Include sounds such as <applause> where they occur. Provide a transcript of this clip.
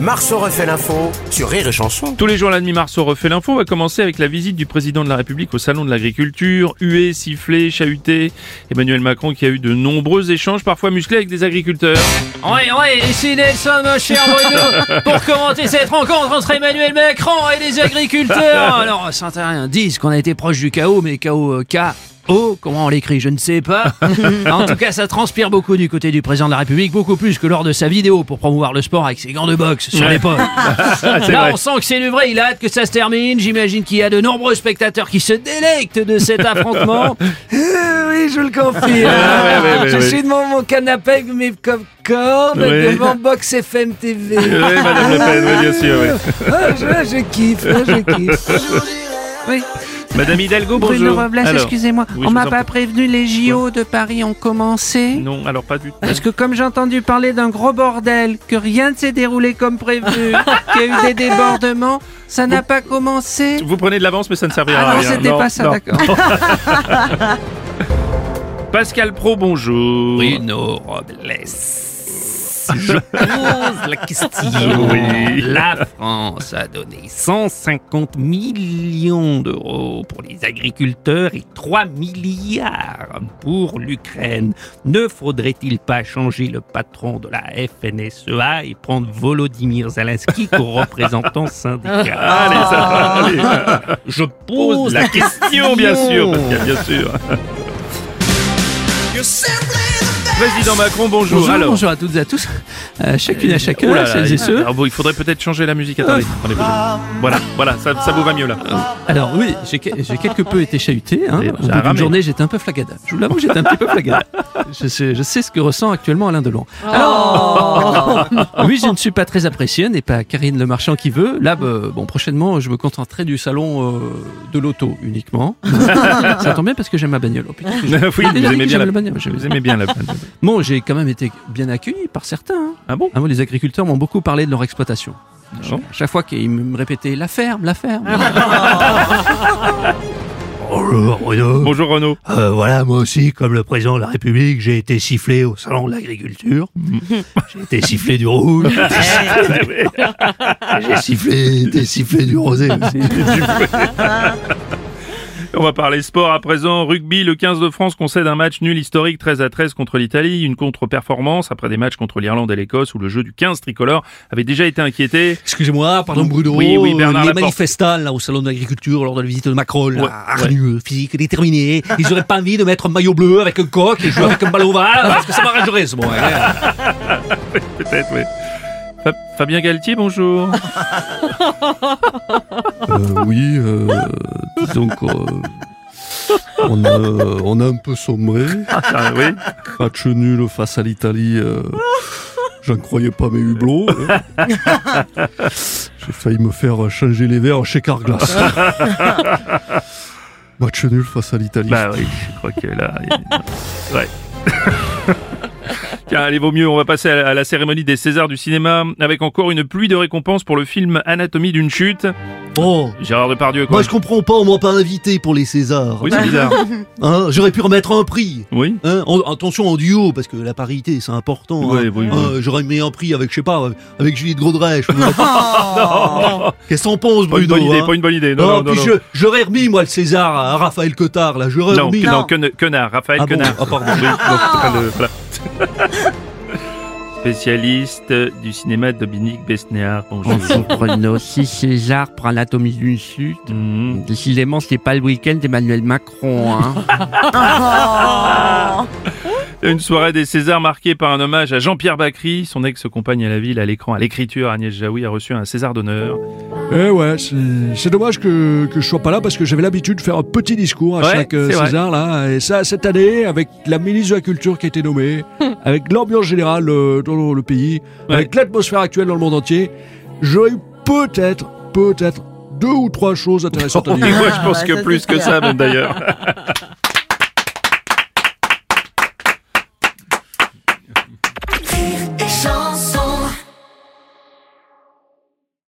Marceau refait l'info sur Rire et Chanson. Tous les jours, la demi Marceau refait l'info. On va commencer avec la visite du président de la République au Salon de l'Agriculture. Hué, sifflé, chahuté. Emmanuel Macron qui a eu de nombreux échanges, parfois musclés, avec des agriculteurs. Oui, oui, ici Nelson, mon cher Bruno, <laughs> pour commenter cette rencontre entre Emmanuel Macron et les agriculteurs. Alors, certains disent qu'on a été proche du chaos, mais chaos euh, K. Oh, comment on l'écrit, je ne sais pas. <laughs> en tout cas, ça transpire beaucoup du côté du président de la République, beaucoup plus que lors de sa vidéo pour promouvoir le sport avec ses gants de boxe sur Ouais. l'épaule. <laughs> Là, vrai. on sent que c'est du vrai, il a hâte que ça se termine. J'imagine qu'il y a de nombreux spectateurs qui se délectent de cet affrontement. <laughs> Oui, je le confirme. ouais, ouais, je suis devant mon canapé avec mes Ouais. devant Box FM TV. Oui, Madame Le Pen, bien sûr. oui. Ah, je, je kiffe, ah, je kiffe. Oui, Madame Hidalgo, bonjour. Bruno Robles, excusez-moi. oui, on m'a pas prévenu, les JO de Paris ont commencé. Non, alors pas du tout. Parce que comme j'ai entendu parler d'un gros bordel, que rien ne s'est déroulé comme prévu, <laughs> qu'il y a eu des débordements, ça n'a pas commencé. Vous prenez de l'avance, mais ça ne servira Ah à non, rien. c'était pas ça, non. d'accord. <laughs> Pascal Pro, bonjour. Bruno Robles. Je pose la question. Oui. La France a donné 150 millions d'euros pour les agriculteurs et 3 milliards pour l'Ukraine. Ne faudrait-il pas changer le patron de la FNSEA et prendre Volodymyr Zelensky comme représentant syndical? <laughs> Allez, ça va, allez. Je Pose la question, bien sûr, Pascal, bien sûr. <laughs> Président Macron, bonjour. Bonjour, Alors, bonjour à toutes et à tous, Euh, chacune à Oh chacun, là là, celles et ceux. alors bon, il faudrait peut-être changer la musique. Attendez, attendez, attendez. Voilà, voilà, ça, ça vous va mieux là. Alors oui, j'ai que- j'ai quelque peu été chahuté. Hein. Au bout d'une journée, j'étais un peu flagada. Je vous l'avoue, j'étais un petit peu flagada. <laughs> Je sais, je sais ce que ressent actuellement Alain Delon. Alors, <laughs> oui, je ne suis pas très apprécié, n'est pas Karine Le Marchand qui veut. Là, bah, bon, prochainement, je me contenterai du salon euh, de l'auto uniquement. <laughs> Ça tombe bien parce que j'aime ma bagnole. Oh, putain, <laughs> oui, vous déjà dit aimez bien la, bagnole. vous aimez bien la. Bon, j'ai quand même été bien accueilli par certains. hein. Ah bon Ah, moi, les agriculteurs m'ont beaucoup parlé de leur exploitation. bon À chaque fois qu'ils me répétaient la ferme, la ferme. Bonjour Bruno. Bonjour Renaud. Euh, voilà, moi aussi, comme le président de la République, j'ai été sifflé au salon de l'agriculture. <laughs> J'ai été sifflé du rouge. <laughs> J'ai sifflé, été sifflé du rosé aussi. <laughs> On va parler sport à présent. Rugby, le 15 de France concède un match nul historique 13 à 13 contre l'Italie. Une contre-performance après des matchs contre l'Irlande et l'Écosse où le jeu du 15 tricolore avait déjà été inquiété. Excusez-moi, pardon Bruno. Oui, oui, Bernard Les Laporte. manifestants là, au salon de l'agriculture lors de la visite de Macron, là, Ouais, hargneux, physique, déterminé. Ils auraient pas envie de mettre un maillot bleu avec un coq et jouer avec un ballon ovale parce que ça m'arrangerait ce moment. <laughs> Peut-être, oui. Fa- Fabien Galtier, bonjour. <laughs> Euh, oui, euh, disons qu'on on a, on a un peu sombré. Ah, oui. Match nul face à l'Italie. euh, J'en croyais pas mes hublots. hein. <laughs> J'ai failli me faire changer les verres chez Carglass. <laughs> Match nul face à l'Italie. Bah oui, je crois que là. Ouais. Tiens, allez, vaut mieux, on va passer à la, à la cérémonie des Césars du cinéma avec encore une pluie de récompenses pour le film Anatomie d'une chute. Oh, Gérard Depardieu, quoi. moi je comprends pas, on m'a pas invité pour les Césars. Oui, c'est bizarre. <laughs> Hein, J'aurais pu remettre un prix. Oui. Hein, en- attention en duo, parce que la parité c'est important. Oui, hein. oui, oui. Hein, J'aurais mis un prix avec, je sais pas, avec Julie de Godrèche. <laughs> <laughs> Qu'est-ce que t'en penses, Pas une Bruno bonne idée, hein pas une bonne idée. Non, Non, non, non. puis non. je- j'aurais remis, moi, le César à Raphaël Cotard, là. J'aurais Non, remis. non, que- Quenard, Raphaël Ah bon Quenard. Ah, pardon. Oui, donc, le- voilà. Spécialiste du cinéma Dominique Besnéard. Bonjour. Bonjour Bruno, si César pour Anatomie d'une chute. Mhm. Décidément, c'était pas le week-end d'Emmanuel Macron. Hein. <laughs> Une soirée des Césars marquée par un hommage à Jean-Pierre Bacry, son ex-compagne à la ville, à l'écran, à l'écriture. Agnès Jaoui a reçu un César d'honneur. Eh ouais, c'est dommage que, que je sois pas là parce que j'avais l'habitude de faire un petit discours à Ouais, chaque euh, vrai. César là. Et ça, cette année, avec la ministre de la Culture qui a été nommée, <laughs> avec l'ambiance générale euh, dans le pays, Ouais. avec l'atmosphère actuelle dans le monde entier, j'aurais eu peut-être, peut-être deux ou trois choses intéressantes à Et dire. moi, je pense que plus que ça, même d'ailleurs. <laughs>